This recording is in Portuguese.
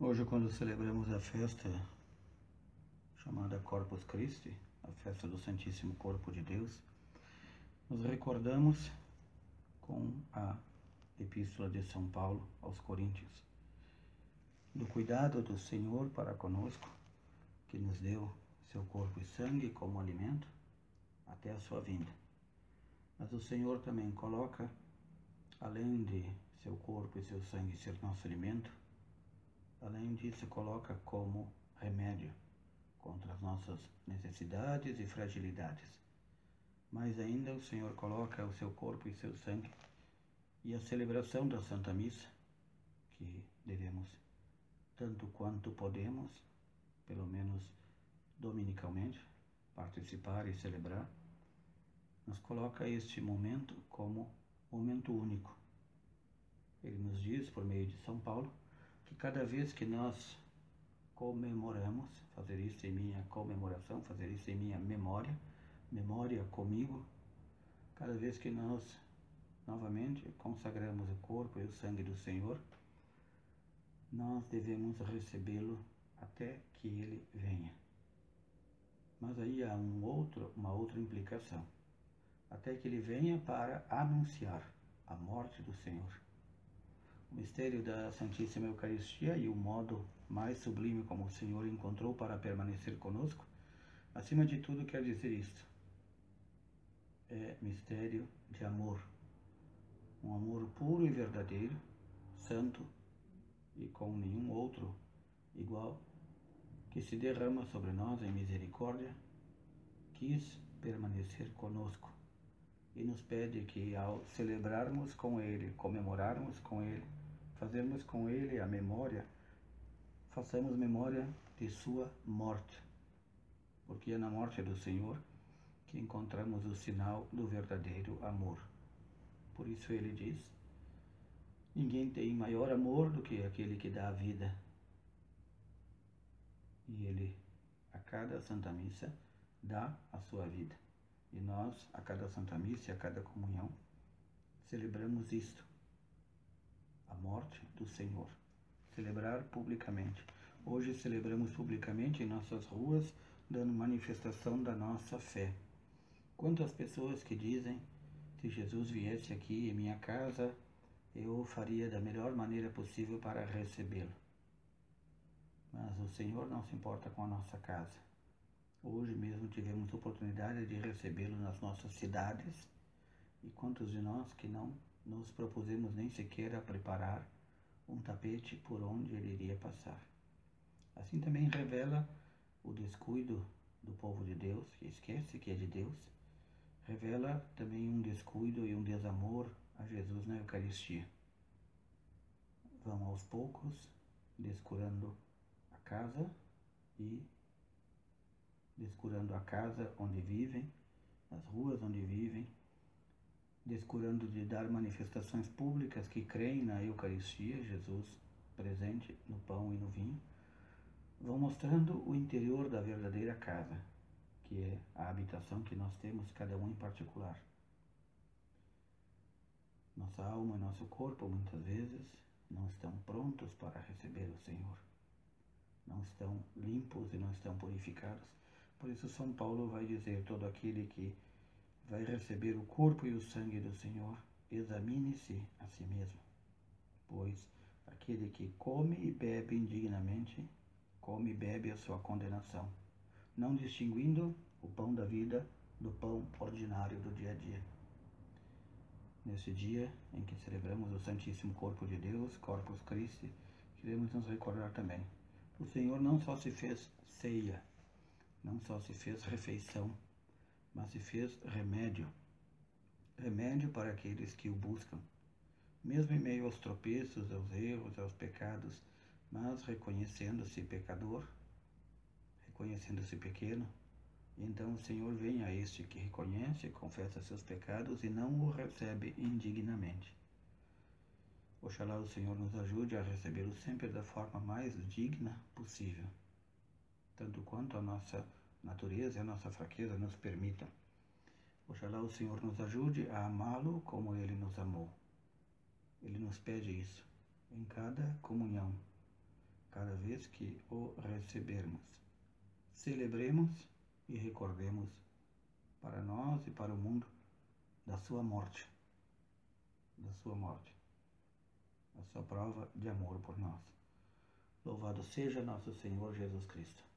Hoje, quando celebramos a festa chamada Corpus Christi, a festa do Santíssimo Corpo de Deus, nos recordamos com a Epístola de São Paulo aos Coríntios, do cuidado do Senhor para conosco, que nos deu seu corpo e sangue como alimento até a sua vinda. Mas o Senhor também coloca, além de seu corpo e seu sangue ser nosso alimento, Além disso, coloca como remédio contra as nossas necessidades e fragilidades. Mas ainda o Senhor coloca o seu corpo e seu sangue e a celebração da Santa Missa, que devemos, tanto quanto podemos, pelo menos dominicalmente, participar e celebrar, nos coloca este momento como momento único. Ele nos diz, por meio de São Paulo, que cada vez que nós comemoramos, fazer isso em minha comemoração, fazer isso em minha memória, memória comigo, cada vez que nós novamente consagramos o corpo e o sangue do Senhor, nós devemos recebê-lo até que ele venha. Mas aí há um outro, uma outra implicação. Até que ele venha para anunciar a morte do Senhor o mistério da Santíssima Eucaristia e o modo mais sublime como o Senhor encontrou para permanecer conosco, acima de tudo quer dizer isto. É mistério de amor. Um amor puro e verdadeiro, santo e com nenhum outro igual, que se derrama sobre nós em misericórdia, quis permanecer conosco e nos pede que ao celebrarmos com Ele, comemorarmos com Ele, fazermos com Ele a memória, façamos memória de Sua morte, porque é na morte do Senhor que encontramos o sinal do verdadeiro amor. Por isso Ele diz: Ninguém tem maior amor do que aquele que dá a vida. E Ele, a cada Santa Missa, dá a sua vida. E nós, a cada Santa Missa e a cada comunhão, celebramos isto, a morte do Senhor. Celebrar publicamente. Hoje celebramos publicamente em nossas ruas, dando manifestação da nossa fé. Quantas pessoas que dizem, se Jesus viesse aqui em minha casa, eu faria da melhor maneira possível para recebê-lo. Mas o Senhor não se importa com a nossa casa. Hoje mesmo tivemos oportunidade de recebê-lo nas nossas cidades e quantos de nós que não nos propusemos nem sequer a preparar um tapete por onde ele iria passar. Assim também revela o descuido do povo de Deus, que esquece que é de Deus, revela também um descuido e um desamor a Jesus na Eucaristia. Vão aos poucos descurando a casa e descurando a casa onde vivem, as ruas onde vivem, descurando de dar manifestações públicas que creem na Eucaristia, Jesus presente no pão e no vinho, vão mostrando o interior da verdadeira casa, que é a habitação que nós temos, cada um em particular. Nossa alma e nosso corpo, muitas vezes, não estão prontos para receber o Senhor. Não estão limpos e não estão purificados por isso, São Paulo vai dizer: todo aquele que vai receber o corpo e o sangue do Senhor, examine-se a si mesmo. Pois aquele que come e bebe indignamente, come e bebe a sua condenação, não distinguindo o pão da vida do pão ordinário do dia a dia. Nesse dia em que celebramos o Santíssimo Corpo de Deus, Corpus Christi, queremos nos recordar também. O Senhor não só se fez ceia, não só se fez refeição, mas se fez remédio. Remédio para aqueles que o buscam, mesmo em meio aos tropeços, aos erros, aos pecados, mas reconhecendo-se pecador, reconhecendo-se pequeno. Então o Senhor vem a este que reconhece, confessa seus pecados e não o recebe indignamente. Oxalá o Senhor nos ajude a recebê-lo sempre da forma mais digna possível tanto quanto a nossa natureza e a nossa fraqueza nos permitam. Oxalá o Senhor nos ajude a amá-lo como ele nos amou. Ele nos pede isso em cada comunhão, cada vez que o recebermos. Celebremos e recordemos para nós e para o mundo da sua morte, da sua morte, a sua prova de amor por nós. Louvado seja nosso Senhor Jesus Cristo.